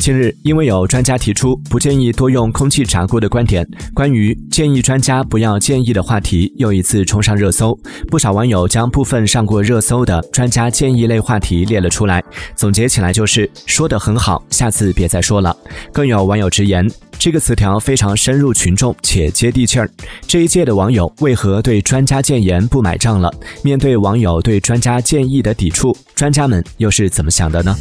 近日因为有专家提出不建议多用空气炸锅的观点关于建议专家不要建议的话题又一次冲上热搜不少网友将部分上过热搜的专家建议类话题列了出来。总结起来就是说得很好下次别再说了。更有网友直言这个词条非常深入群众且接地气儿。这一届的网友为何对专家建言不买账了？面对网友对专家建议的抵触专家们又是怎么想的呢？